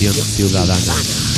Colaboración ciudadana.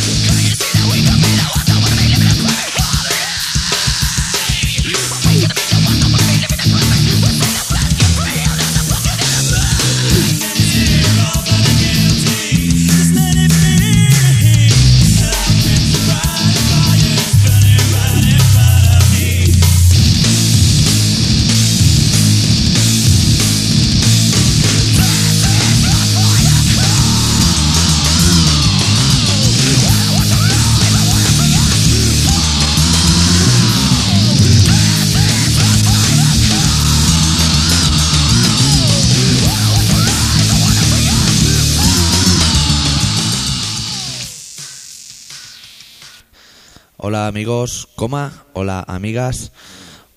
Amigos, coma, hola amigas,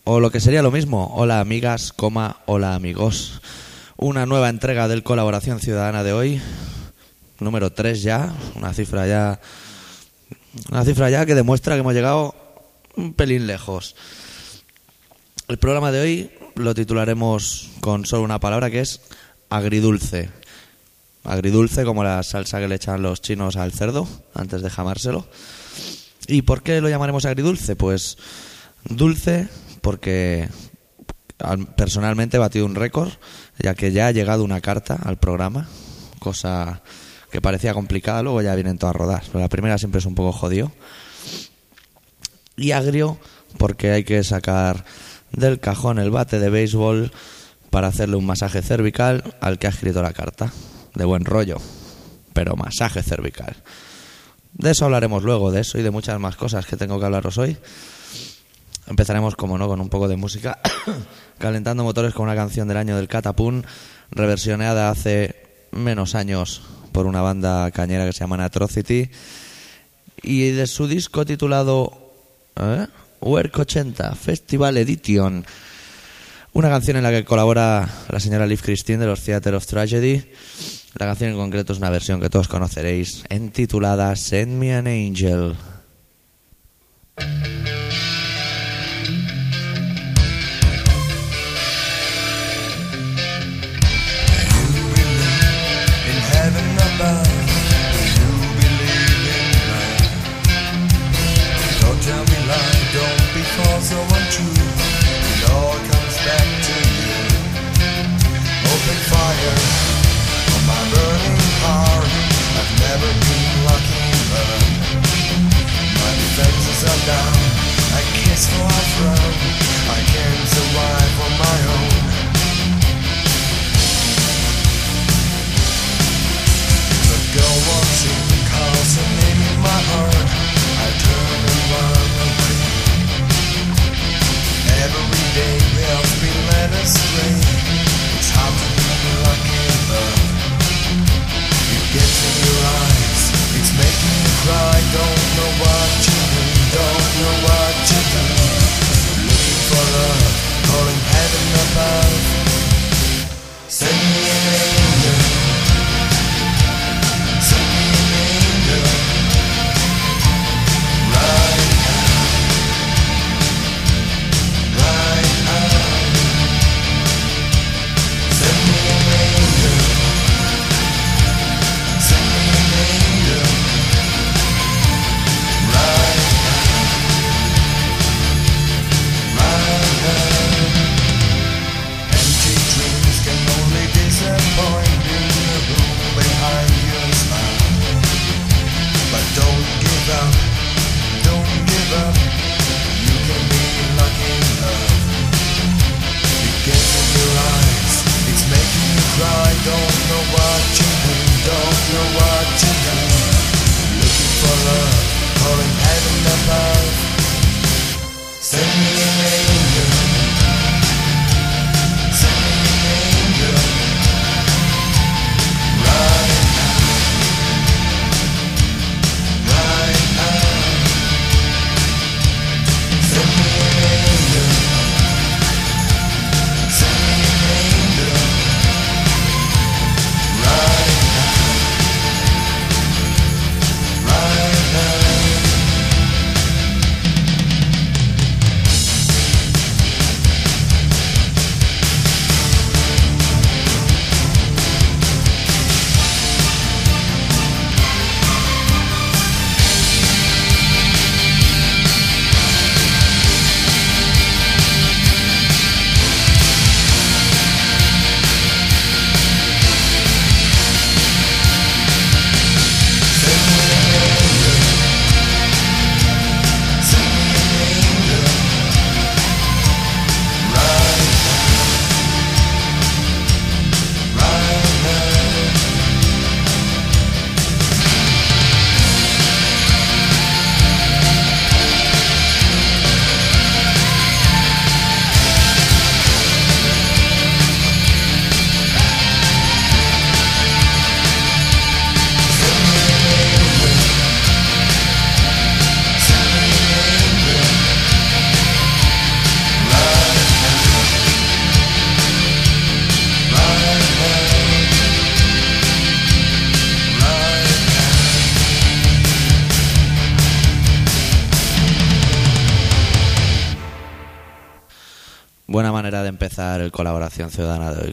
o lo que sería lo mismo, hola amigas, coma, hola amigos. Una nueva entrega del Colaboración Ciudadana de hoy, número 3 ya, una cifra ya una cifra ya que demuestra que hemos llegado un pelín lejos. El programa de hoy lo titularemos con solo una palabra que es agridulce. Agridulce como la salsa que le echan los chinos al cerdo antes de jamárselo. ¿Y por qué lo llamaremos agridulce? Pues dulce porque al- personalmente he batido un récord, ya que ya ha llegado una carta al programa, cosa que parecía complicada, luego ya vienen todas rodadas, pero la primera siempre es un poco jodido. Y agrio porque hay que sacar del cajón el bate de béisbol para hacerle un masaje cervical al que ha escrito la carta. De buen rollo, pero masaje cervical. De eso hablaremos luego, de eso y de muchas más cosas que tengo que hablaros hoy. Empezaremos, como no, con un poco de música, calentando motores con una canción del año del Catapún, reversioneada hace menos años por una banda cañera que se llama Atrocity, y de su disco titulado ¿eh? Work 80 Festival Edition, una canción en la que colabora la señora Liv Christine de los Theater of Tragedy. La canción en concreto es una versión que todos conoceréis, entitulada Send Me an Angel. down, a kiss for a friend. I can't.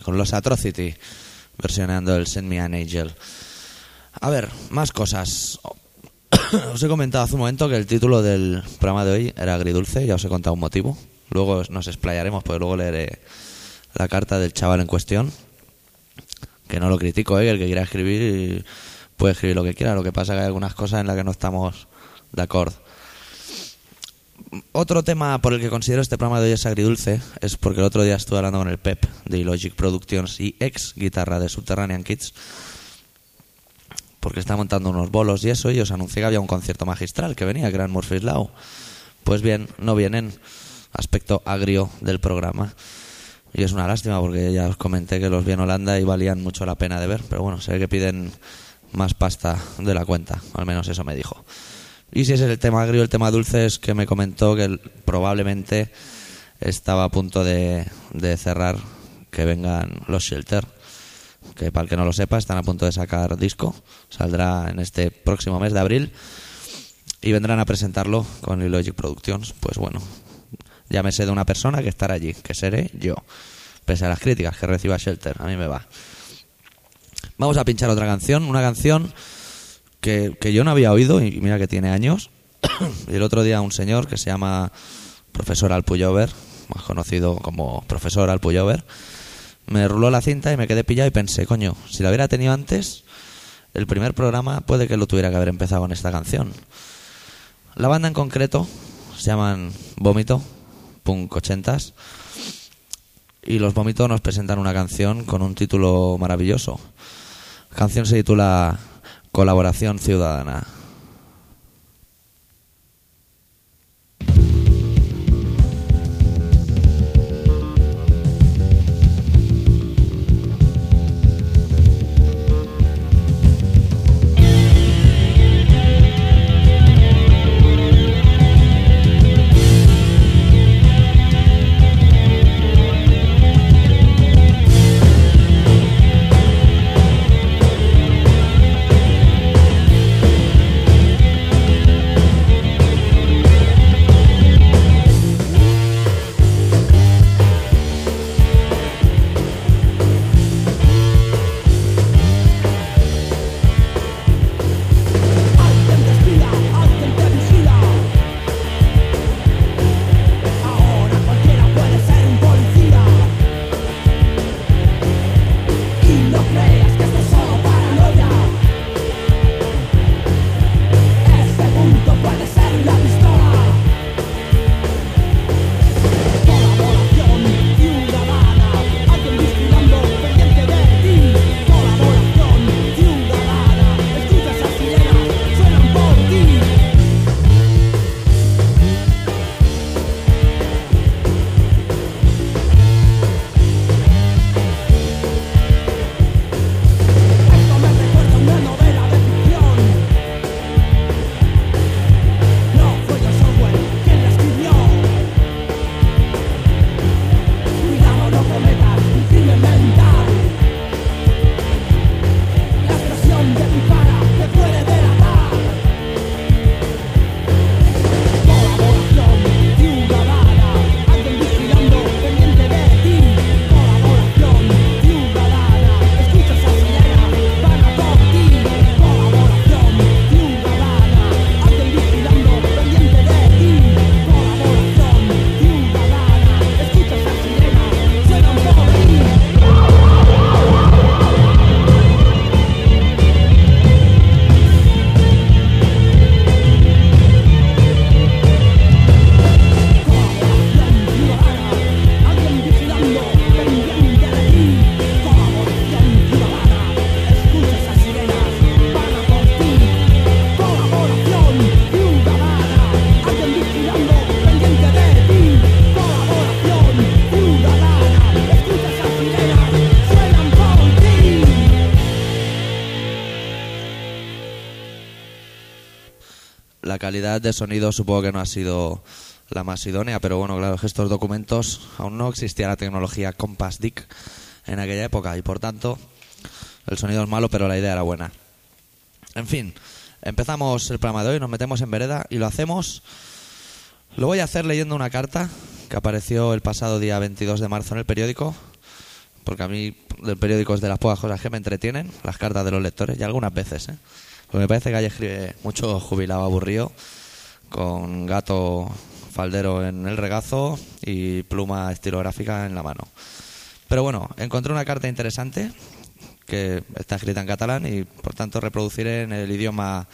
Con los Atrocity, versionando el Send Me an Angel. A ver, más cosas. Os he comentado hace un momento que el título del programa de hoy era agridulce, ya os he contado un motivo. Luego nos explayaremos, pues luego leeré la carta del chaval en cuestión. Que no lo critico, ¿eh? el que quiera escribir puede escribir lo que quiera. Lo que pasa es que hay algunas cosas en las que no estamos de acuerdo. Otro tema por el que considero este programa de hoy es agridulce es porque el otro día estuve hablando con el Pep de Logic Productions y ex guitarra de Subterranean Kids porque está montando unos bolos y eso y os anuncié que había un concierto magistral que venía, que era en Murphy's Law. Pues bien, no vienen aspecto agrio del programa. Y es una lástima porque ya os comenté que los vi en Holanda y valían mucho la pena de ver, pero bueno, sé que piden más pasta de la cuenta, al menos eso me dijo. Y si ese es el tema agrio, el tema dulce es que me comentó que probablemente estaba a punto de, de cerrar que vengan los Shelter. Que para el que no lo sepa, están a punto de sacar disco. Saldrá en este próximo mes de abril. Y vendrán a presentarlo con Logic Productions. Pues bueno, llámese de una persona que estará allí, que seré yo. Pese a las críticas que reciba Shelter, a mí me va. Vamos a pinchar otra canción, una canción que, que yo no había oído y mira que tiene años. y el otro día un señor que se llama Profesor Alpuyover, más conocido como Profesor Alpuyover, me ruló la cinta y me quedé pillado y pensé, coño, si la hubiera tenido antes, el primer programa puede que lo tuviera que haber empezado con esta canción. La banda en concreto se llaman Vómito, Punk 80s, y los Vómito nos presentan una canción con un título maravilloso. La canción se titula Colaboración Ciudadana. La calidad de sonido supongo que no ha sido la más idónea, pero bueno, claro, estos documentos aún no existía la tecnología Compass Dick en aquella época y por tanto el sonido es malo, pero la idea era buena. En fin, empezamos el programa de hoy, nos metemos en vereda y lo hacemos. Lo voy a hacer leyendo una carta que apareció el pasado día 22 de marzo en el periódico, porque a mí el periódico es de las pocas cosas que me entretienen, las cartas de los lectores, y algunas veces, ¿eh? Porque me parece que ahí escribe mucho jubilado aburrido, con gato faldero en el regazo y pluma estilográfica en la mano. Pero bueno, encontré una carta interesante que está escrita en catalán y por tanto reproduciré en el idioma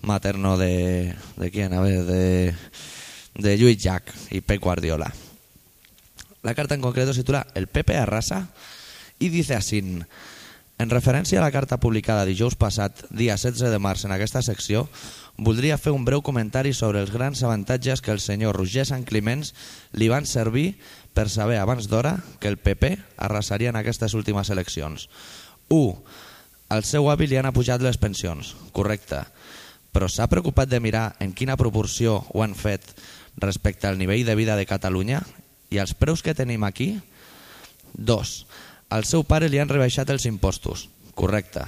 materno de... ¿De quién? A ver, de... De Lluís Jack y Pep Guardiola. La carta en concreto se titula El Pepe arrasa i dice així En referència a la carta publicada dijous passat, dia 16 de març, en aquesta secció, voldria fer un breu comentari sobre els grans avantatges que el senyor Roger Sant Climents li van servir per saber abans d'hora que el PP arrasaria en aquestes últimes eleccions. 1. Al seu avi li han apujat les pensions, correcte, però s'ha preocupat de mirar en quina proporció ho han fet respecte al nivell de vida de Catalunya i els preus que tenim aquí? 2. Al seu pare li han rebaixat els impostos, correcte,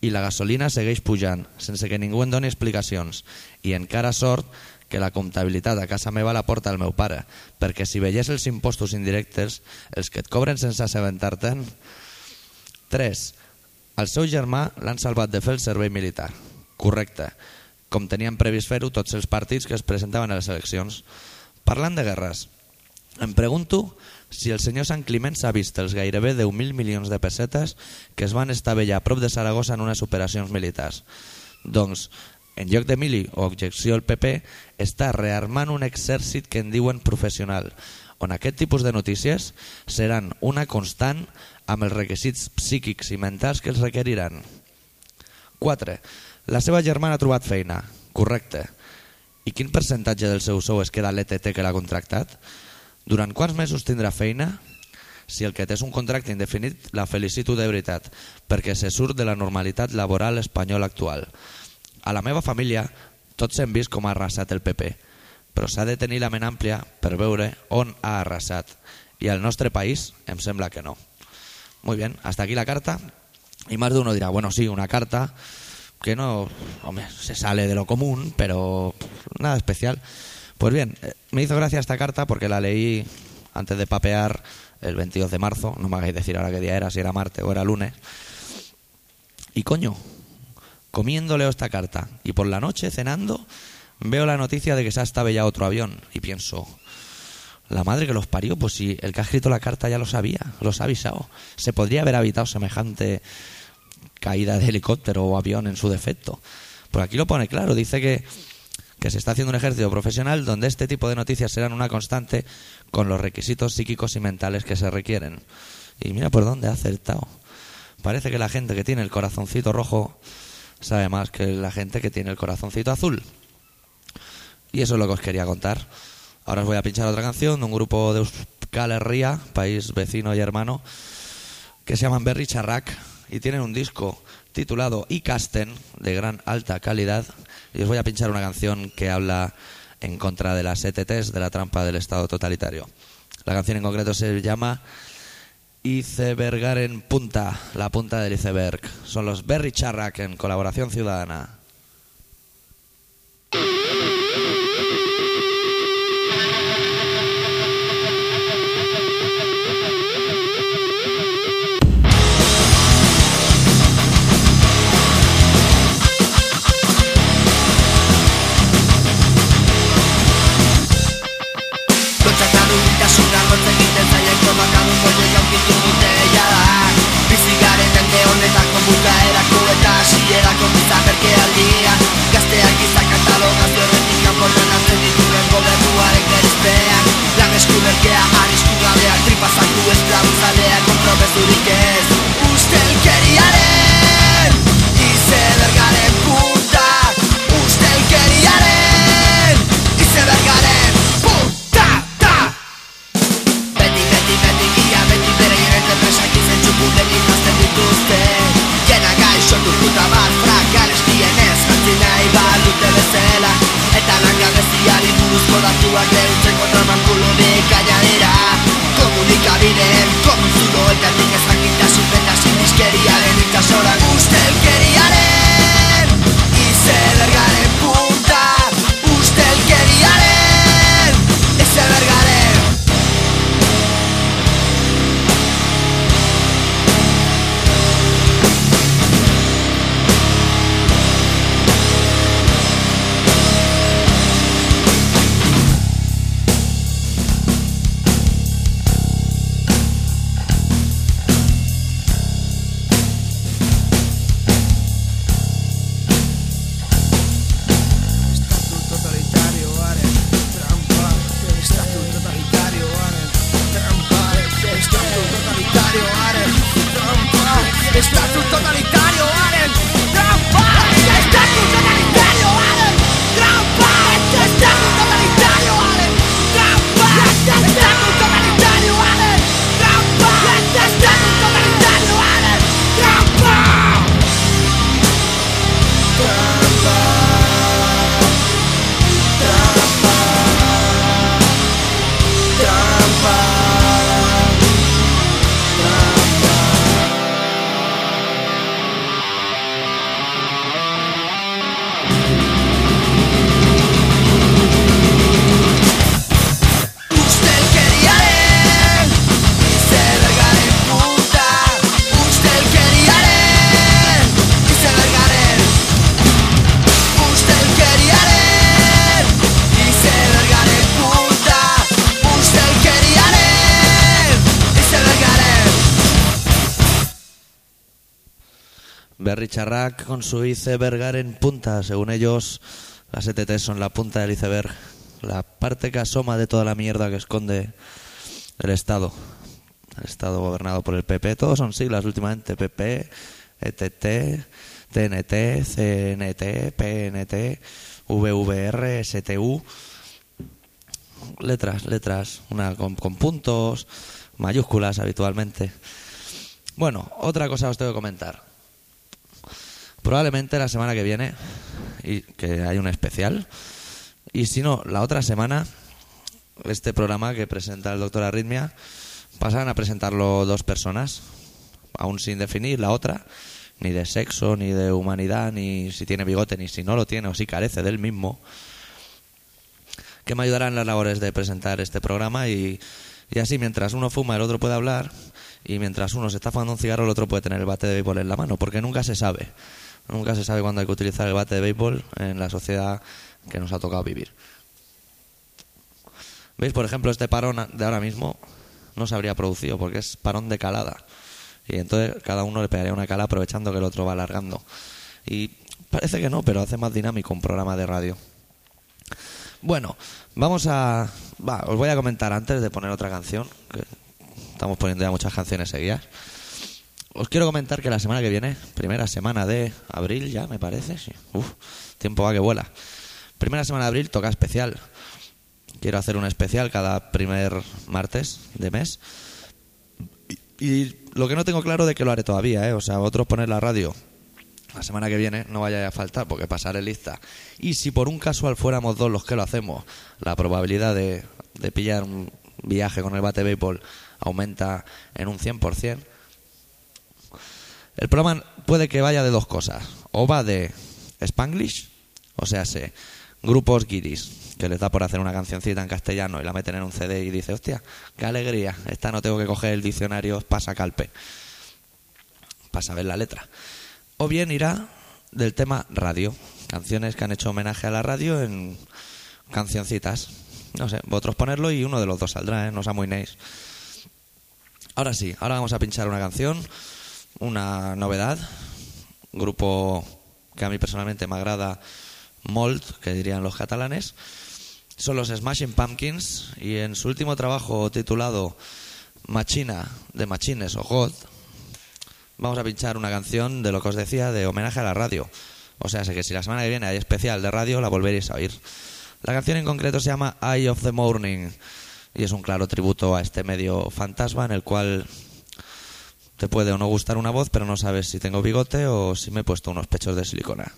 i la gasolina segueix pujant, sense que ningú en doni explicacions, i encara sort que la comptabilitat a casa meva la porta el meu pare, perquè si veiés els impostos indirectes, els que et cobren sense assabentar-te'n... 3. Al seu germà l'han salvat de fer el servei militar, correcte, com tenien previst fer-ho tots els partits que es presentaven a les eleccions. Parlant de guerres, em pregunto si el senyor Sant Climent s'ha vist els gairebé 10.000 milions de pessetes que es van estavellar a prop de Saragossa en unes operacions militars. Doncs, en lloc de mili o objecció al PP, està rearmant un exèrcit que en diuen professional, on aquest tipus de notícies seran una constant amb els requisits psíquics i mentals que els requeriran. 4. La seva germana ha trobat feina. Correcte. I quin percentatge del seu sou es queda l'ETT que l'ha contractat? Durant quants mesos tindrà feina? Si el que té és un contracte indefinit, la felicito de veritat, perquè se surt de la normalitat laboral espanyola actual. A la meva família tots hem vist com ha arrasat el PP, però s'ha de tenir la ment àmplia per veure on ha arrasat. I al nostre país em sembla que no. Muy bien, hasta aquí la carta. Y más de dirá, bueno, sí, una carta que no, hombre, se sale de lo común, pero nada especial. Pues bien, eh, me hizo gracia esta carta porque la leí antes de papear el 22 de marzo, no me hagáis decir ahora qué día era, si era martes o era lunes. Y coño, comiendo leo esta carta y por la noche cenando veo la noticia de que se ha estabellado otro avión y pienso, la madre que los parió, pues si el que ha escrito la carta ya lo sabía, los ha avisado. Se podría haber evitado semejante caída de helicóptero o avión en su defecto. Por aquí lo pone claro, dice que, se está haciendo un ejército profesional donde este tipo de noticias serán una constante con los requisitos psíquicos y mentales que se requieren. Y mira por dónde ha acertado. Parece que la gente que tiene el corazoncito rojo sabe más que la gente que tiene el corazoncito azul. Y eso es lo que os quería contar. Ahora os voy a pinchar otra canción de un grupo de Euskal Herria, país vecino y hermano, que se llaman Berry Charrac y tienen un disco titulado Icasten, de gran alta calidad. Y os voy a pinchar una canción que habla en contra de las ETTs, de la trampa del Estado totalitario. La canción en concreto se llama Icebergaren Punta, la punta del iceberg. Son los Berry Charrac en colaboración ciudadana. saca berkealdia Gazteak día caste aquí sacatalo bien dituen campo buenas Lan tengo de lugar que esté ya me descubre que ha Aldatik ez jakita zuten hasi miskeria den Charrac con su icebergar en punta. Según ellos, las ETT son la punta del iceberg, la parte que asoma de toda la mierda que esconde el Estado. El Estado gobernado por el PP. Todos son siglas últimamente. PP, ETT, TNT, CNT, PNT, VVR, STU. Letras, letras. Una con puntos, mayúsculas habitualmente. Bueno, otra cosa os tengo que comentar. Probablemente la semana que viene, y que hay un especial, y si no, la otra semana, este programa que presenta el doctor Arritmia, pasan a presentarlo dos personas, aún sin definir la otra, ni de sexo, ni de humanidad, ni si tiene bigote, ni si no lo tiene, o si carece del mismo, que me ayudarán las labores de presentar este programa y, y así mientras uno fuma el otro puede hablar y mientras uno se está fumando un cigarro el otro puede tener el bate de béisbol en la mano, porque nunca se sabe. Nunca se sabe cuándo hay que utilizar el bate de béisbol en la sociedad que nos ha tocado vivir. ¿Veis? Por ejemplo, este parón de ahora mismo no se habría producido porque es parón de calada. Y entonces cada uno le pegaría una cala aprovechando que el otro va alargando. Y parece que no, pero hace más dinámico un programa de radio. Bueno, vamos a... Va, os voy a comentar antes de poner otra canción, que estamos poniendo ya muchas canciones seguidas. Os quiero comentar que la semana que viene, primera semana de abril ya, me parece, sí. Uf, tiempo va que vuela. Primera semana de abril toca especial. Quiero hacer un especial cada primer martes de mes. Y, lo que no tengo claro de que lo haré todavía, ¿eh? O sea, vosotros poner la radio la semana que viene no vaya a faltar porque pasaré lista. Y si por un casual fuéramos dos los que lo hacemos, la probabilidad de, de pillar un viaje con el bate béisbol aumenta en un 100%. El programa puede que vaya de dos cosas. O va de Spanglish, o sea, se, grupos guiris, que les da por hacer una cancioncita en castellano y la meten en un CD y dice, hostia, qué alegría, esta no tengo que coger el diccionario pasa calpe para saber la letra. O bien irá del tema radio, canciones que han hecho homenaje a la radio en cancioncitas. No sé, vosotros ponerlo y uno de los dos saldrá, ¿eh? no os amoinéis. Ahora sí, ahora vamos a pinchar una canción, una novedad, grupo que a mí personalmente me agrada, Mold, que dirían los catalanes. Son los Smashing Pumpkins y en su último trabajo titulado Machina de Machines o God, vamos a pinchar una canción de lo que os decía de homenaje a la radio. O sea, sé que si la semana que viene hay especial de radio, la volveréis a oír. La canción en concreto se llama Eye of the Morning y es un claro tributo a este medio fantasma en el cual te puede o no gustar una voz, pero no sabes si tengo bigote o si me he puesto unos pechos de silicona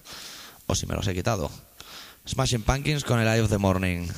o si me los he quitado. Smashing Pumpkins con el Eye of the Morning.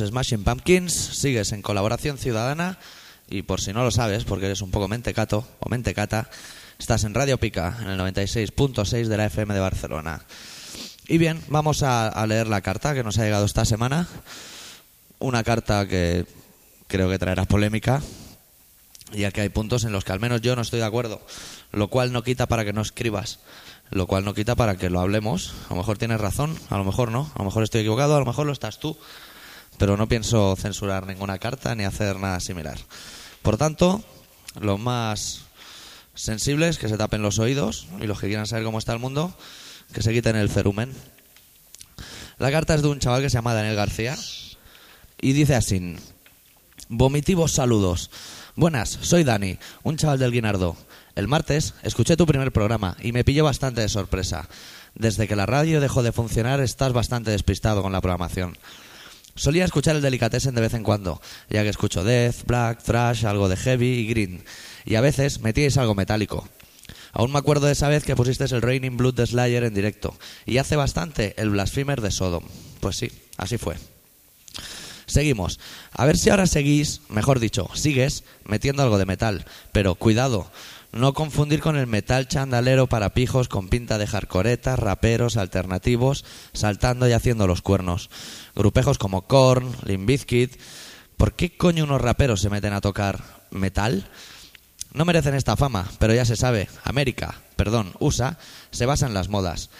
Los Smashing Pumpkins, sigues en colaboración ciudadana y por si no lo sabes, porque eres un poco mentecato o mentecata, estás en Radio Pica, en el 96.6 de la FM de Barcelona. Y bien, vamos a, leer la carta que nos ha llegado esta semana. Una carta que creo que traerá polémica, ya que hay puntos en los que al menos yo no estoy de acuerdo, lo cual no quita para que no escribas, lo cual no quita para que lo hablemos. A lo mejor tienes razón, a lo mejor no, a lo mejor estoy equivocado, a lo mejor lo estás tú, pero no pienso censurar ninguna carta ni hacer nada similar. Por tanto, los más sensibles que se tapen los oídos y los que quieran saber cómo está el mundo, que se quiten el cerumen. La carta es de un chaval que se llama Daniel García y dice así: Vomitivos saludos. Buenas, soy Dani, un chaval del Guinardó. El martes escuché tu primer programa y me pilló bastante de sorpresa. Desde que la radio dejó de funcionar estás bastante despistado con la programación. Solía escuchar el Delicatessen de vez en cuando, ya que escucho death, black, thrash, algo de heavy y green. Y a veces metíais algo metálico. Aún me acuerdo de esa vez que pusisteis el Raining Blood de Slayer en directo. Y hace bastante el Blasphemer de Sodom. Pues sí, así fue. Seguimos. A ver si ahora seguís, mejor dicho, sigues metiendo algo de metal. Pero cuidado, no confundir con el metal chandalero para pijos con pinta de jarcoretas, raperos, alternativos, saltando y haciendo los cuernos. Grupejos como Korn, Limp Bizkit. ¿Por qué coño unos raperos se meten a tocar metal? No merecen esta fama, pero ya se sabe, América, perdón, USA, se basa en las modas.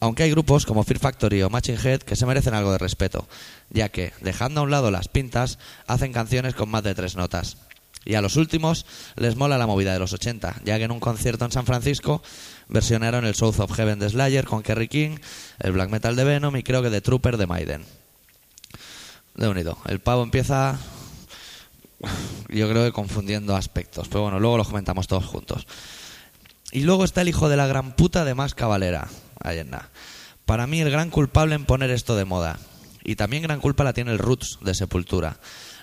Aunque hay grupos como Fear Factory o Matching Head que se merecen algo de respeto, ya que, dejando a un lado las pintas, hacen canciones con más de tres notas. Y a los últimos les mola la movida de los 80, ya que en un concierto en San Francisco versionaron el South of Heaven de Slayer con Kerry King, el black metal de Venom y creo que The Trooper de Maiden. De unido, el pavo empieza, yo creo que confundiendo aspectos, pero bueno, luego los comentamos todos juntos. Y luego está el hijo de la gran puta de más cabalera, Allenda. Para mí el gran culpable en poner esto de moda. Y también gran culpa la tiene el Roots de Sepultura.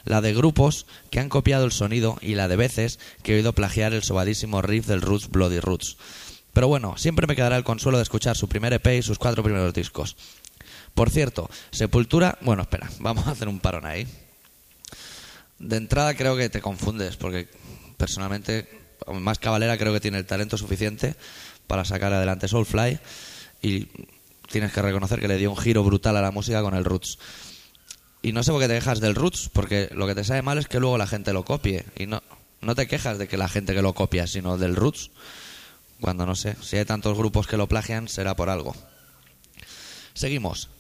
La de grupos que han copiado el sonido y la de veces que he oído plagiar el sobadísimo riff del Roots Bloody Roots. Pero bueno, siempre me quedará el consuelo de escuchar su primer EP y sus cuatro primeros discos. Por cierto, Sepultura... Bueno, espera, vamos a hacer un parón ahí. De entrada creo que te confundes, porque personalmente, más Cabalera creo que tiene el talento suficiente para sacar adelante Soulfly y tienes que reconocer que le dio un giro brutal a la música con el Roots. Y no sé por qué te quejas del Roots, porque lo que te sabe mal es que luego la gente lo copie. Y no, no te quejas de que la gente que lo copia, sino del Roots. Cuando no sé, si hay tantos grupos que lo plagian, será por algo. Seguimos.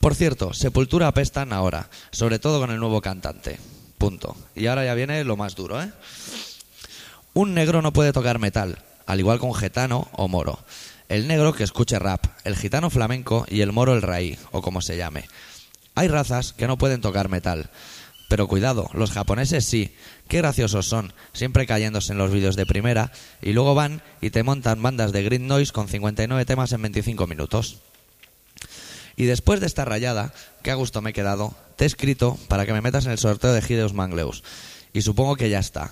Por cierto, Sepultura apestan ahora, sobre todo con el nuevo cantante. Punto. Y ahora ya viene lo más duro, ¿eh? Un negro no puede tocar metal, al igual que un gitano o moro. El negro que escuche rap, el gitano flamenco y el moro el raí, o como se llame. Hay razas que no pueden tocar metal. Pero cuidado, los japoneses sí. Qué graciosos son, siempre cayéndose en los vídeos de primera y luego van y te montan bandas de green noise con 59 temas en 25 minutos. Y después de esta rayada, que a gusto me he quedado, te he escrito para que me metas en el sorteo de Gideus Mangleus. Y supongo que ya está.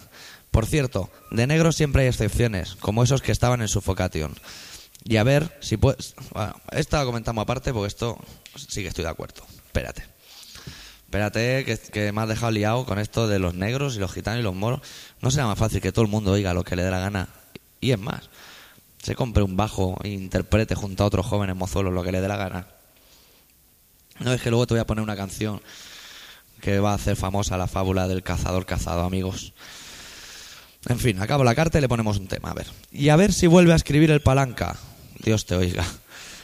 Por cierto, de negro siempre hay excepciones, como esos que estaban en Suffocation. Y a ver si puedes... Bueno, esta la comentamos aparte porque esto sí que estoy de acuerdo. Espérate. Espérate, que, que me has dejado liado con esto de los negros y los gitanos y los moros. No será más fácil que todo el mundo oiga lo que le dé la gana. Y es más, se compre un bajo e interprete junto a otros jóvenes mozuelos lo que le dé la gana. No es que luego te voy a poner una canción que va a hacer famosa la fábula del cazador cazado, amigos. En fin, acabo la carta y le ponemos un tema, a ver. Y a ver si vuelve a escribir el palanca. Dios te oiga.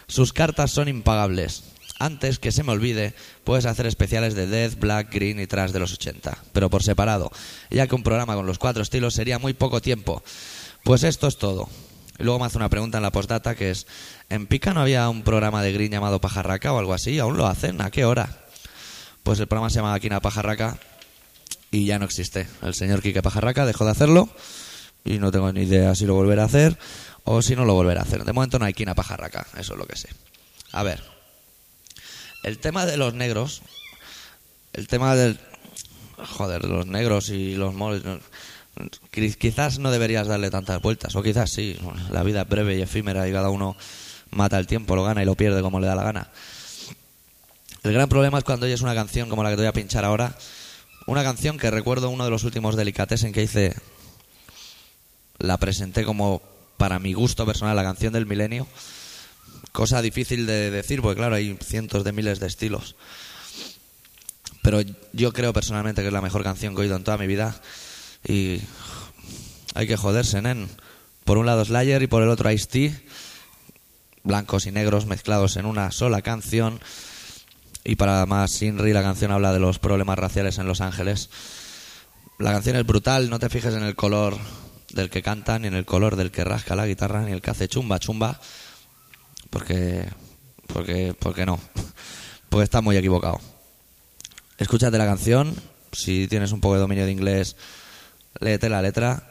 Sus cartas son impagables. Antes que se me olvide, puedes hacer especiales de Death, Black, Green y Trash de los 80, pero por separado, ya que un programa con los cuatro estilos sería muy poco tiempo. Pues esto es todo. Y luego me hace una pregunta en la postdata que es, ¿en Pica no había un programa de Green llamado Pajarraca o algo así? ¿Aún lo hacen? ¿A qué hora? Pues el programa se llama Quina Pajarraca y ya no existe. El señor Quique Pajarraca dejó de hacerlo y no tengo ni idea si lo volverá a hacer o si no lo volverá a hacer. De momento no hay Quina Pajarraca, eso es lo que sé. A ver, el tema de los negros, el tema del... Joder, de los negros y los qui- Quizás no deberías darle tantas vueltas, o quizás sí. La vida es breve y efímera y cada uno mata el tiempo, lo gana y lo pierde como le da la gana. El gran problema es cuando oyes una canción como la que te voy a pinchar ahora. Una canción que recuerdo uno de los últimos delicatessen que hice. La presenté como, para mi gusto personal, la canción del milenio. Cosa difícil de decir, porque claro, hay cientos de miles de estilos. Pero yo creo personalmente que es la mejor canción que he oído en toda mi vida. Y hay que joderse, nen. Por un lado Slayer y por el otro Ice-T. Blancos y negros mezclados en una sola canción. Y para más Inri, la canción habla de los problemas raciales en Los Ángeles. La canción es brutal, no te fijes en el color del que canta, ni en el color del que rasca la guitarra, ni el que hace chumba chumba. Porque. Porque. Porque no. Porque está muy equivocado. Escúchate la canción. Si tienes un poco de dominio de inglés, léete la letra.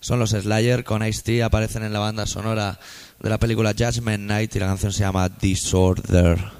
Son los Slayer con Ice-T, aparecen en la banda sonora de la película Judgment Night y la canción se llama Disorder.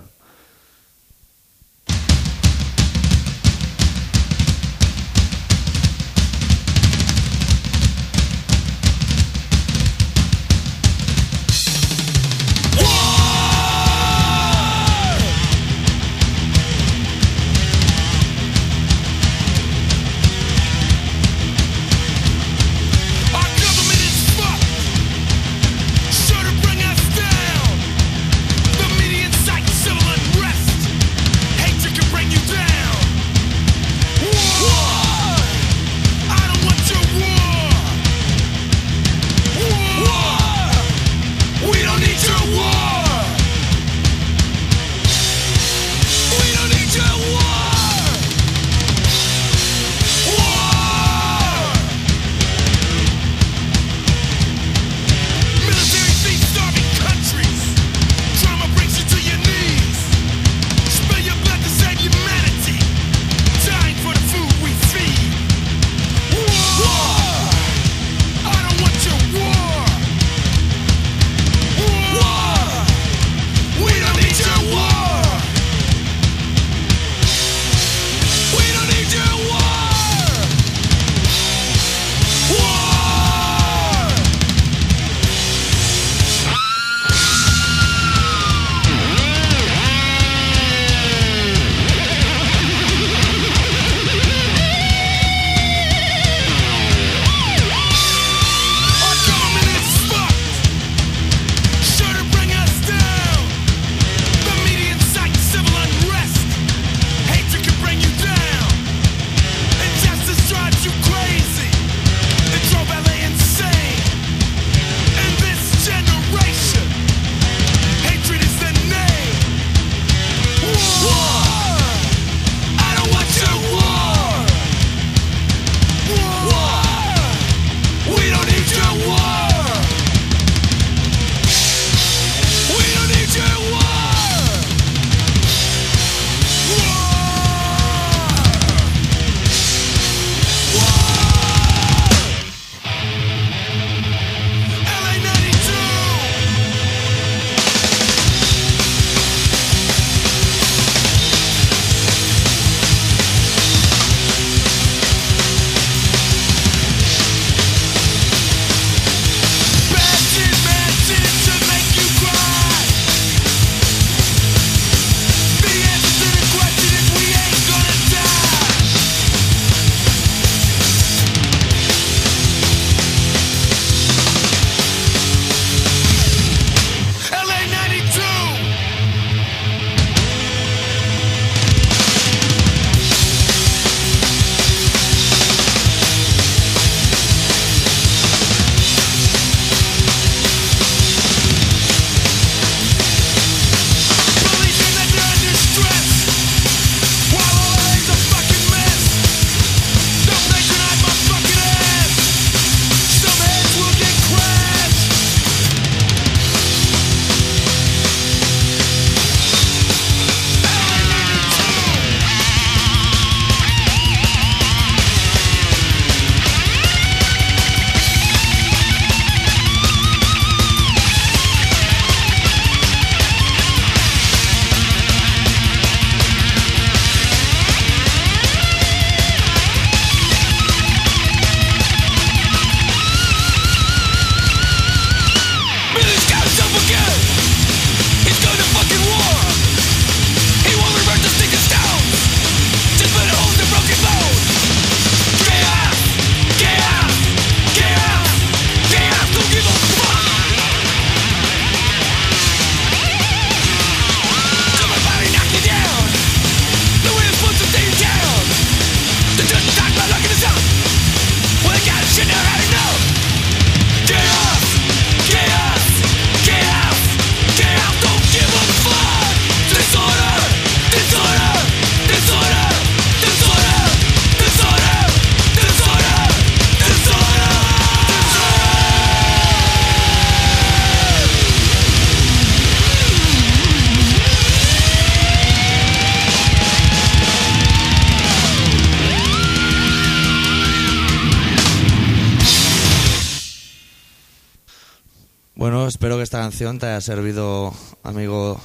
Espero que esta canción te haya servido, amigo,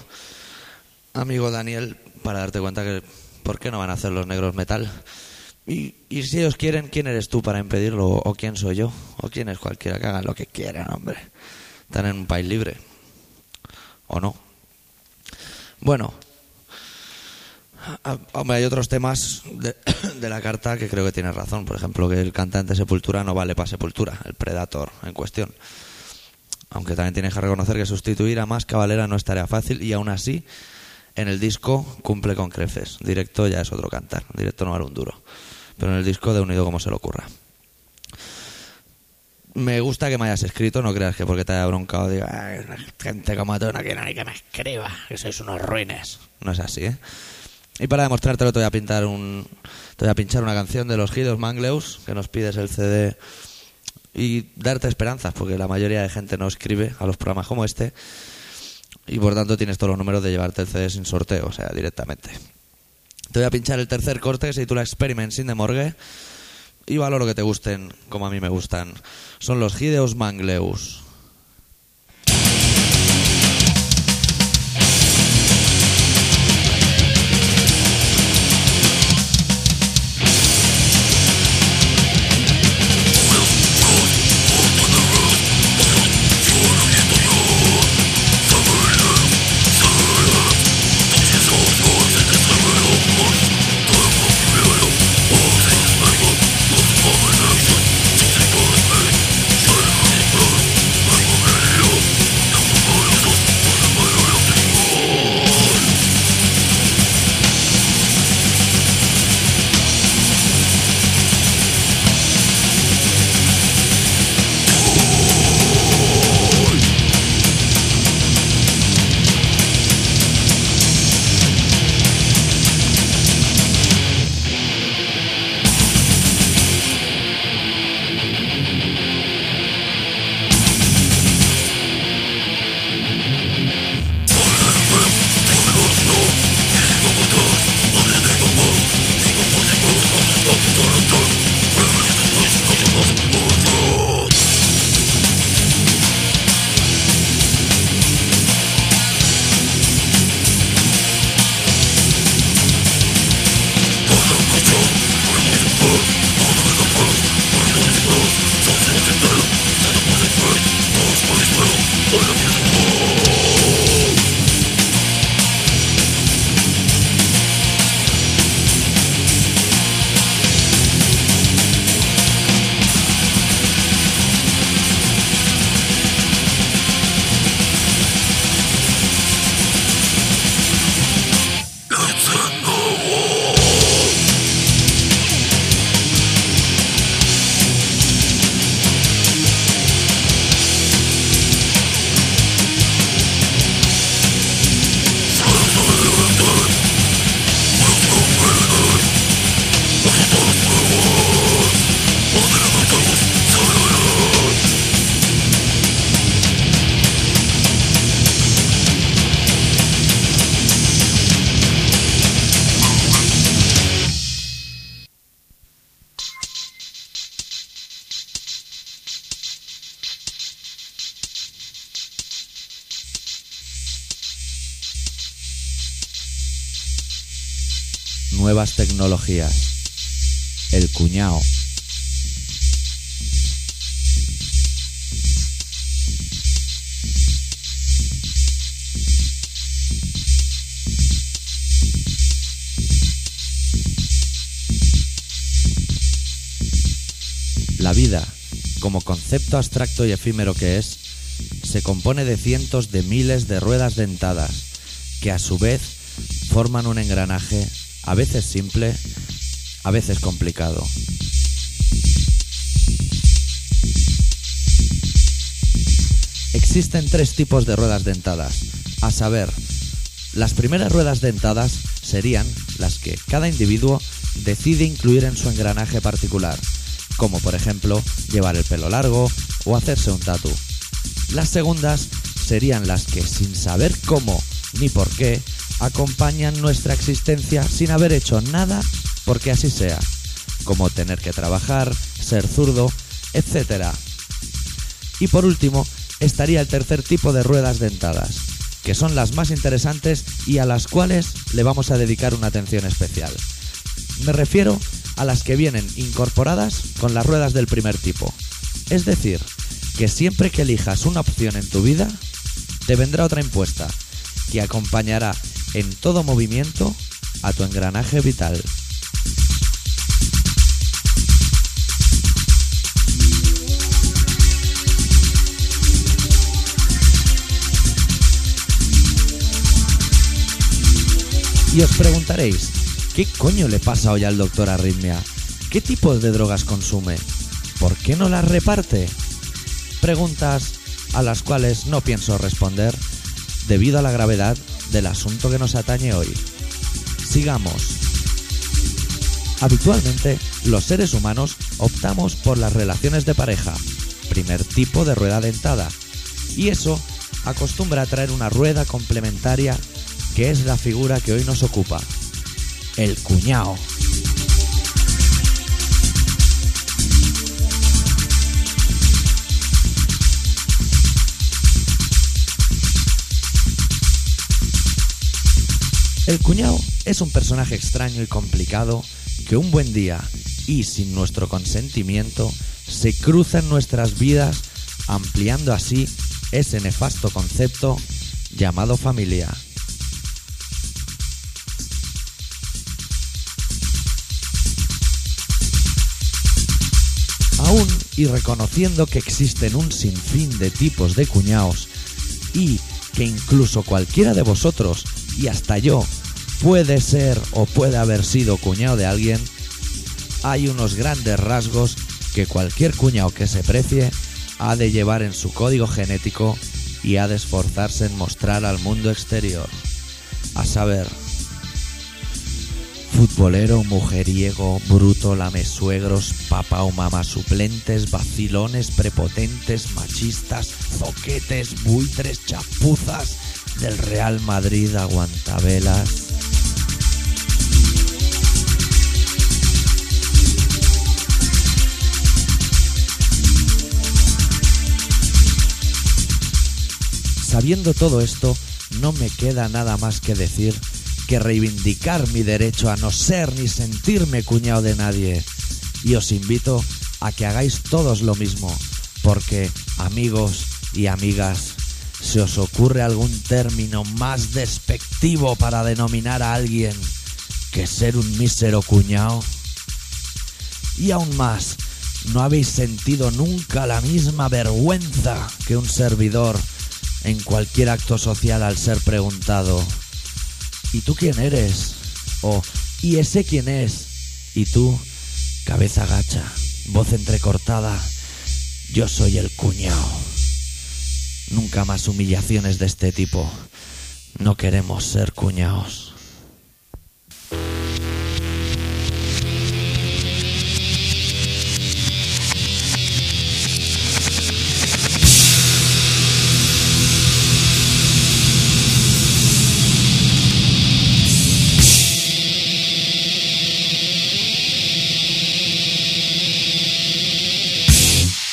amigo Daniel, para darte cuenta que por qué no van a hacer los negros metal. Y, y si ellos quieren, ¿quién eres tú para impedirlo? ¿O quién soy yo? ¿O quién es cualquiera que hagan lo que quieran, hombre? Están en un país libre. ¿O no? Bueno, Ah, hay otros temas de, de la carta que creo que tienes razón. Por ejemplo, que el cantante Sepultura no vale para Sepultura, el Predator en cuestión. Aunque también tienes que reconocer que sustituir a más Cavalera no es tarea fácil y aún así en el disco cumple con creces. Directo ya es otro cantar, directo no vale un duro. Pero en el disco de unido como se le ocurra. Me gusta que me hayas escrito, no creas que porque te haya broncado diga, "Ay, gente como tú no quiero ni que me escriba, que sois unos ruines. No es así, ¿eh? Y para demostrártelo te voy a pintar un te voy a pinchar una canción de los Gidos Mangleus que nos pides el CD y darte esperanzas porque la mayoría de gente no escribe a los programas como este y por tanto tienes todos los números de llevarte el CD sin sorteo, o sea, directamente. Te voy a pinchar el tercer corte que se titula Experiments in the Morgue y valoro que te gusten como a mí me gustan. Son los Gideos Mangleus. Nuevas tecnologías. El cuñao. La vida, como concepto abstracto y efímero que es, se compone de cientos de miles de ruedas dentadas, que a su vez forman un engranaje a veces simple, a veces complicado. Existen tres tipos de ruedas dentadas, a saber, las primeras ruedas dentadas serían las que cada individuo decide incluir en su engranaje particular, como por ejemplo llevar el pelo largo o hacerse un tatu. Las segundas serían las que sin saber cómo ni por qué acompañan nuestra existencia sin haber hecho nada porque así sea, como tener que trabajar, ser zurdo, etc. Y por último, estaría el tercer tipo de ruedas dentadas, que son las más interesantes y a las cuales le vamos a dedicar una atención especial. Me refiero a las que vienen incorporadas con las ruedas del primer tipo. Es decir, que siempre que elijas una opción en tu vida, te vendrá otra impuesta, que acompañará en todo movimiento a tu engranaje vital. Y os preguntaréis, ¿qué coño le pasa hoy al doctor Arritmia? ¿Qué tipos de drogas consume? ¿Por qué no las reparte? Preguntas a las cuales no pienso responder debido a la gravedad del asunto que nos atañe hoy. Sigamos. Habitualmente, los seres humanos optamos por las relaciones de pareja, primer tipo de rueda dentada, y eso acostumbra a traer una rueda complementaria que es la figura que hoy nos ocupa, el cuñado. El cuñado es un personaje extraño y complicado que un buen día y sin nuestro consentimiento se cruza en nuestras vidas ampliando así ese nefasto concepto llamado familia. Aún y reconociendo que existen un sinfín de tipos de cuñados y que incluso cualquiera de vosotros y hasta yo puede ser o puede haber sido cuñado de alguien, hay unos grandes rasgos que cualquier cuñado que se precie ha de llevar en su código genético y ha de esforzarse en mostrar al mundo exterior. A saber, futbolero, mujeriego, bruto, lamesuegros, papá o mamá suplentes, vacilones, prepotentes, machistas, zoquetes, buitres, chapuzas del Real Madrid, aguantabelas. Sabiendo todo esto, no me queda nada más que decir que reivindicar mi derecho a no ser ni sentirme cuñado de nadie. Y os invito a que hagáis todos lo mismo, porque, amigos y amigas, ¿se os ocurre algún término más despectivo para denominar a alguien que ser un mísero cuñado? Y aún más, ¿no habéis sentido nunca la misma vergüenza que un servidor en cualquier acto social al ser preguntado? ¿Y tú quién eres? O ¿y ese quién es? Y tú, cabeza gacha, voz entrecortada, yo soy el cuñado. Nunca más humillaciones de este tipo. No queremos ser cuñados.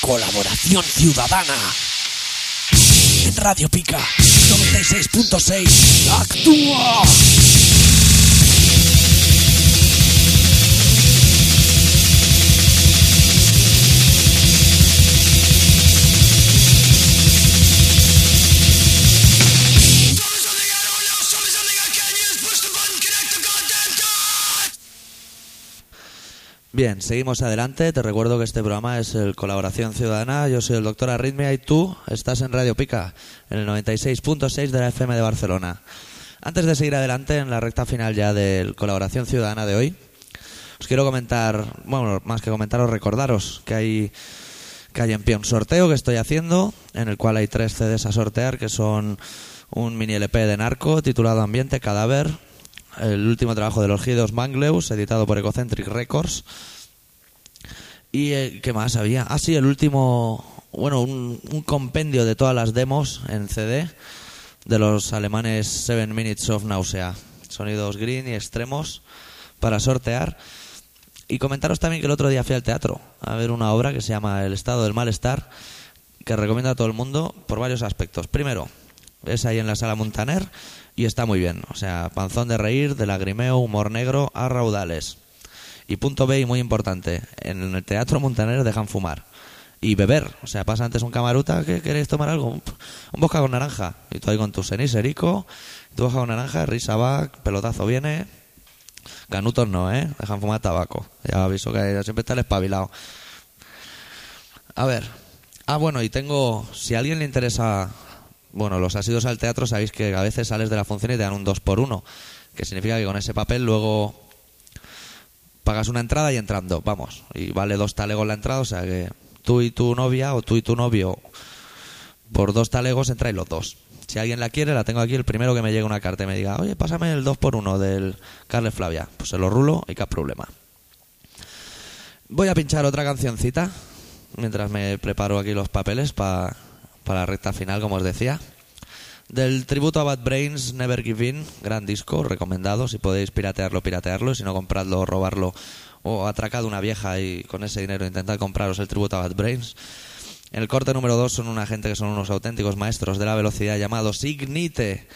Colaboración ciudadana. Radio Pica 96.6. Actúa. Bien, seguimos adelante. Te recuerdo que este programa es el Colaboración Ciudadana. Yo soy el doctor Arritmia y tú estás en Radio Pica, en el 96.6 de la FM de Barcelona. Antes de seguir adelante en la recta final ya del Colaboración Ciudadana de hoy, os quiero comentar, bueno, más que comentaros, recordaros que hay que hay en pie un sorteo que estoy haciendo, en el cual hay tres CDs a sortear, que son un mini LP de Narco titulado Ambiente Cadáver, el último trabajo de los Gidos Mangleus, editado por Ecocentric Records. ¿Y eh, qué más había? Ah, sí, el último, bueno, un, un compendio de todas las demos en CD de los alemanes Seven Minutes of Nausea. Sonidos green y extremos para sortear. Y comentaros también que el otro día fui al teatro a ver una obra que se llama El estado del malestar, que recomiendo a todo el mundo por varios aspectos. Primero, es ahí en la sala Montaner y está muy bien. O sea, panzón de reír, de lagrimeo, humor negro a raudales. Y punto B, y muy importante, en el Teatro Montaner dejan fumar. Y beber. O sea, pasa antes un camaruta, ¿qué queréis tomar algo? Un, un bosca con naranja. Y tú ahí con tu ceniserico, tu bosca con naranja, risa va, pelotazo viene. Canutos no, ¿eh? Dejan fumar tabaco. Ya aviso que siempre está el espabilado. A ver. Ah, bueno, y tengo. Si a alguien le interesa. Bueno, los asidos al teatro, sabéis que a veces sales de la función y te dan un 2 por 1 Que significa que con ese papel luego pagas una entrada y entrando, vamos. Y vale dos talegos la entrada, o sea que tú y tu novia o tú y tu novio por dos talegos entráis los dos. Si alguien la quiere, la tengo aquí. El primero que me llegue una carta y me diga, oye, pásame el 2 por 1 del Carles Flavia. Pues se lo rulo y qué problema. Voy a pinchar otra cancioncita mientras me preparo aquí los papeles pa- para la recta final, como os decía. Del tributo a Bad Brains, Never Give In, gran disco, recomendado. Si podéis piratearlo, piratearlo. Si no, compradlo robarlo o atracad una vieja y con ese dinero intentad compraros el tributo a Bad Brains. En el corte número 2 son una gente que son unos auténticos maestros de la velocidad llamados Ignite.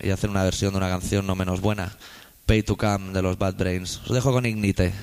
Y hacen una versión de una canción no menos buena, Pay to Come de los Bad Brains. Os dejo con Ignite.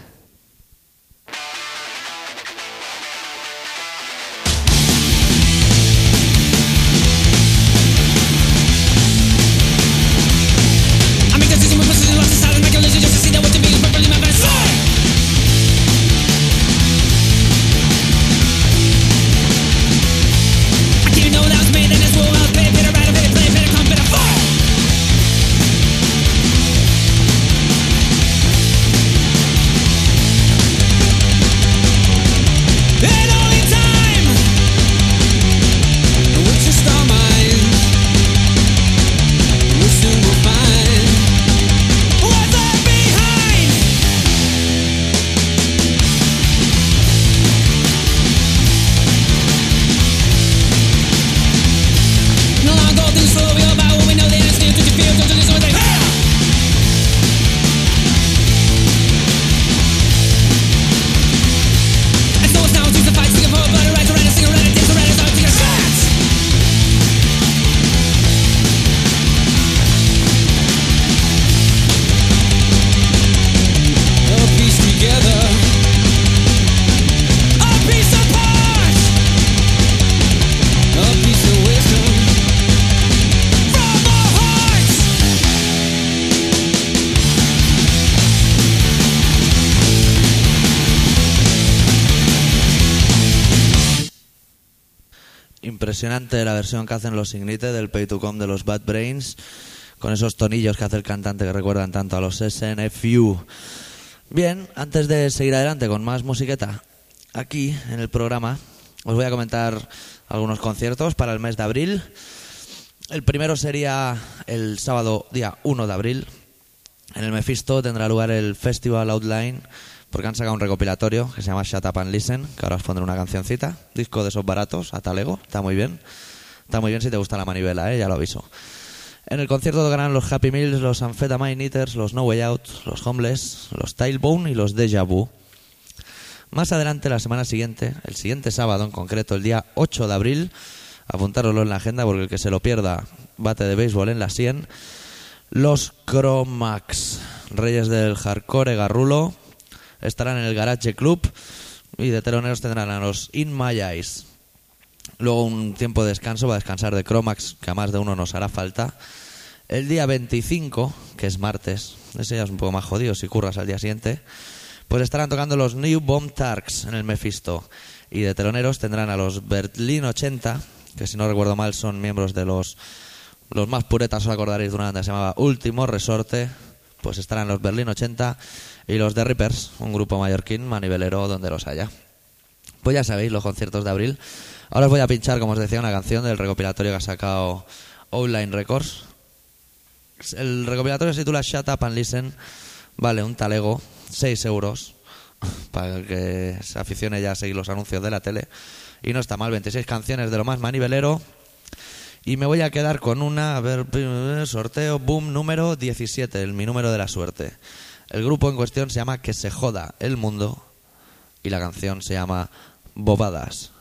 Impresionante la versión que hacen los Ignite del Pay to Come de los Bad Brains, con esos tonillos que hace el cantante que recuerdan tanto a los SNFU. Bien, antes de seguir adelante con más musiqueta, aquí en el programa os voy a comentar algunos conciertos para el mes de abril. El primero sería el sábado día 1 de abril. En el Mephisto tendrá lugar el Festival Outline, porque han sacado un recopilatorio que se llama Shut Up and Listen, que ahora os pondré una cancioncita. Disco de esos baratos, a talego, está muy bien. Está muy bien si te gusta la manivela, ¿eh? ya lo aviso. En el concierto tocarán los Happy Meals, los Amphetamine Eaters, los No Way Out, los Homeless, los Tailbone y los Deja Vu. Más adelante, la semana siguiente, el siguiente sábado en concreto, el día 8 de abril, apuntároslo en la agenda porque el que se lo pierda, bate de béisbol en la 100. Los Cromax, reyes del hardcore garrulo, estarán en el Garage Club y de teloneros tendrán a los In My Eyes. Luego un tiempo de descanso para descansar de Cromax, que a más de uno nos hará falta. El día 25, que es martes, ese ya es un poco más jodido si curras al día siguiente, pues estarán tocando los New Bomb Tarks en el Mephisto. Y de teloneros tendrán a los Berlin 80, que si no recuerdo mal son miembros de los, los más puretas, os acordaréis de una banda que se llamaba Último Resorte, pues estarán los Berlin 80 y los The Rippers, un grupo mallorquín manivelero donde los haya. Pues ya sabéis, los conciertos de abril. Ahora os voy a pinchar, como os decía, una canción del recopilatorio que ha sacado Online Records. El recopilatorio se titula Shut Up and Listen. Vale, un talego, 6 euros, para que se aficione ya a seguir los anuncios de la tele. Y no está mal, 26 canciones de lo más manivelero. Y me voy a quedar con una, a ver, sorteo, boom, número 17, el, mi número de la suerte. El grupo en cuestión se llama Que se joda el mundo y la canción se llama Bobadas.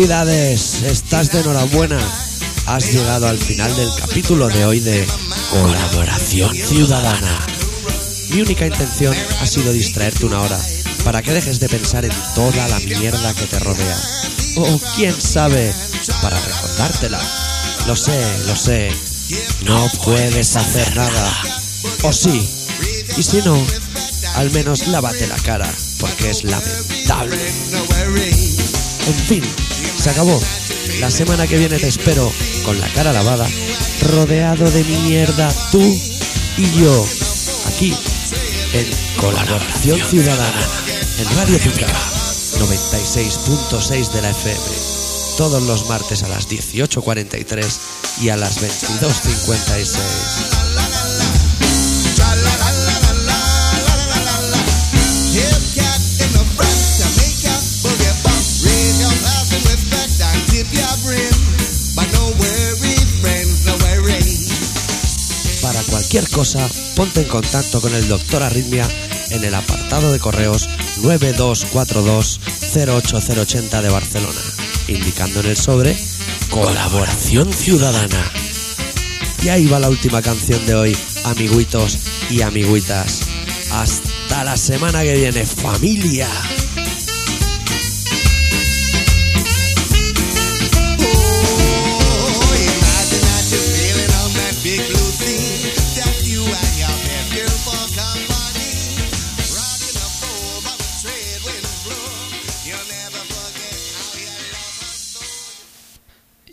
Felicidades, estás de enhorabuena. Has llegado al final del capítulo de hoy de Colaboración Ciudadana. Mi única intención ha sido distraerte una hora para que dejes de pensar en toda la mierda que te rodea. O quién sabe, para recordártela. Lo sé, lo sé. No puedes hacer nada. O sí. Y si no, al menos lávate la cara, porque es lamentable. En fin, se acabó. La semana que viene te espero con la cara lavada, rodeado de mierda, tú y yo, aquí, en Colaboración Ciudadana, en Radio Pica, 96.6 de la FM, todos los martes a las 18.43 y a las 22.56. cualquier cosa, ponte en contacto con el Doctor Arritmia en el apartado de correos 9242-08080 de Barcelona, indicando en el sobre Colaboración Ciudadana. Y ahí va la última canción de hoy, amiguitos y amiguitas. Hasta la semana que viene, familia.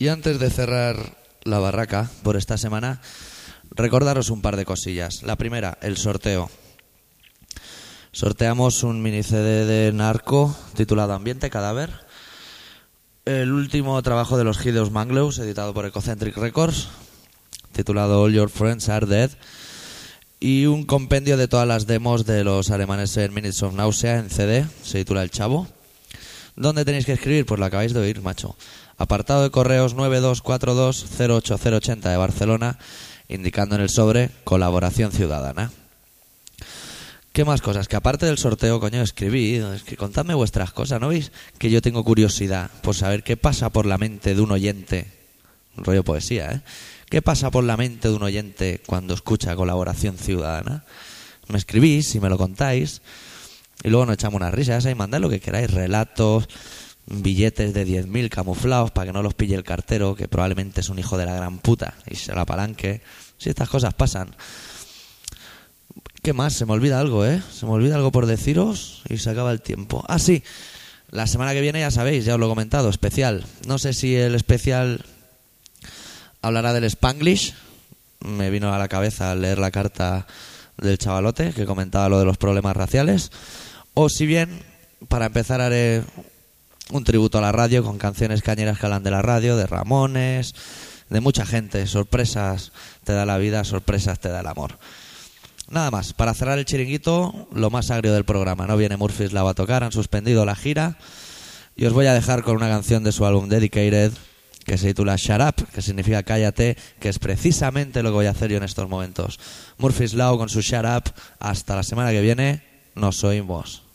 Y antes de cerrar la barraca por esta semana, recordaros un par de cosillas. La primera, el sorteo. Sorteamos un mini CD de Narco titulado Ambiente Cadáver. El último trabajo de los Hideous Manglows, editado por Ecocentric Records, titulado All Your Friends Are Dead. Y un compendio de todas las demos de los alemanes en Minutes of Nausea en CD, se titula El Chavo. ¿Dónde tenéis que escribir? Pues lo acabáis de oír, macho. Apartado de correos 9242-08080 de Barcelona, indicando en el sobre Colaboración Ciudadana. ¿Qué más cosas? Que aparte del sorteo, coño, escribí. Es que contadme vuestras cosas, ¿no veis? Que yo tengo curiosidad por saber qué pasa por la mente de un oyente. Un rollo poesía, ¿eh? ¿Qué pasa por la mente de un oyente cuando escucha colaboración ciudadana? Me escribís y me lo contáis. Y luego nos echamos unas risas y mandad lo que queráis. Relatos, billetes de 10.000 camuflados para que no los pille el cartero, que probablemente es un hijo de la gran puta y se la apalanque. Si estas cosas pasan. ¿Qué más? Se me olvida algo, ¿eh? Se me olvida algo por deciros y se acaba el tiempo. Ah, sí. La semana que viene, ya sabéis, ya os lo he comentado, especial. No sé si el especial hablará del Spanglish. Me vino a la cabeza al leer la carta del chavalote que comentaba lo de los problemas raciales. O si bien, para empezar, haré un tributo a la radio con canciones cañeras que hablan de la radio, de Ramones, de mucha gente. Sorpresas te da la vida, sorpresas te da el amor. Nada más, para cerrar el chiringuito, lo más agrio del programa. No viene Murphys la a tocar, han suspendido la gira. Y os voy a dejar con una canción de su álbum Dedicated que se titula Shut Up, que significa cállate, que es precisamente lo que voy a hacer yo en estos momentos. Murphy's Law con su Shut Up. Hasta la semana que viene, nos oímos.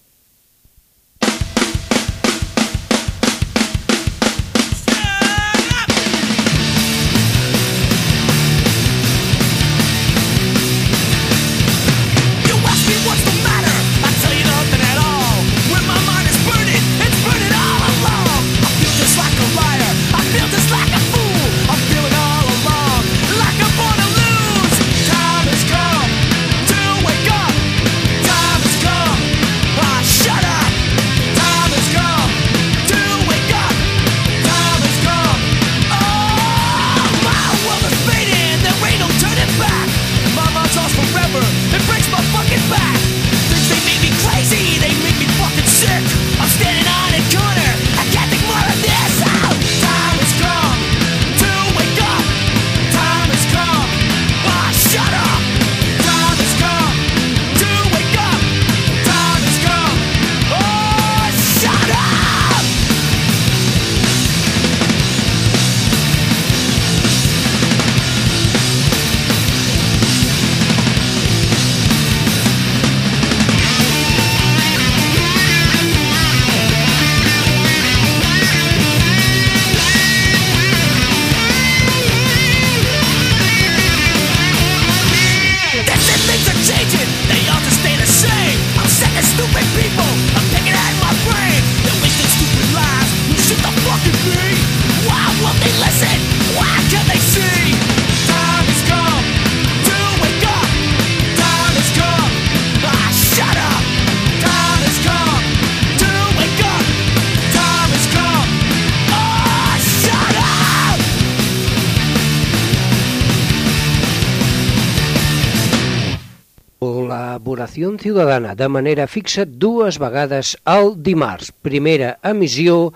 Col·laboració Ciudadana de manera fixa dues vegades al dimarts. Primera emissió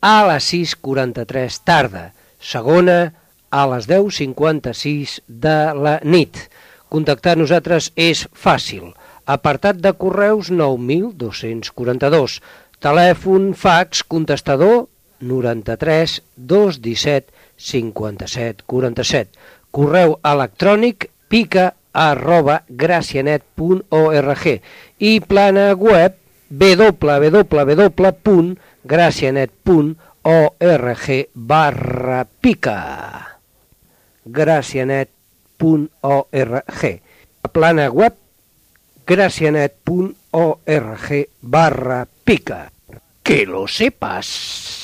a les 6.43 tarda, segona a les 10.56 de la nit. Contactar nosaltres és fàcil. Apartat de correus 9.242. Telèfon, fax, contestador 93 217 57 47. Correu electrònic pica arroba gracianet.org i plana web www.gracianet.org barra pica. gracianet.org plana web gracianet.org barra pica. Que lo sepas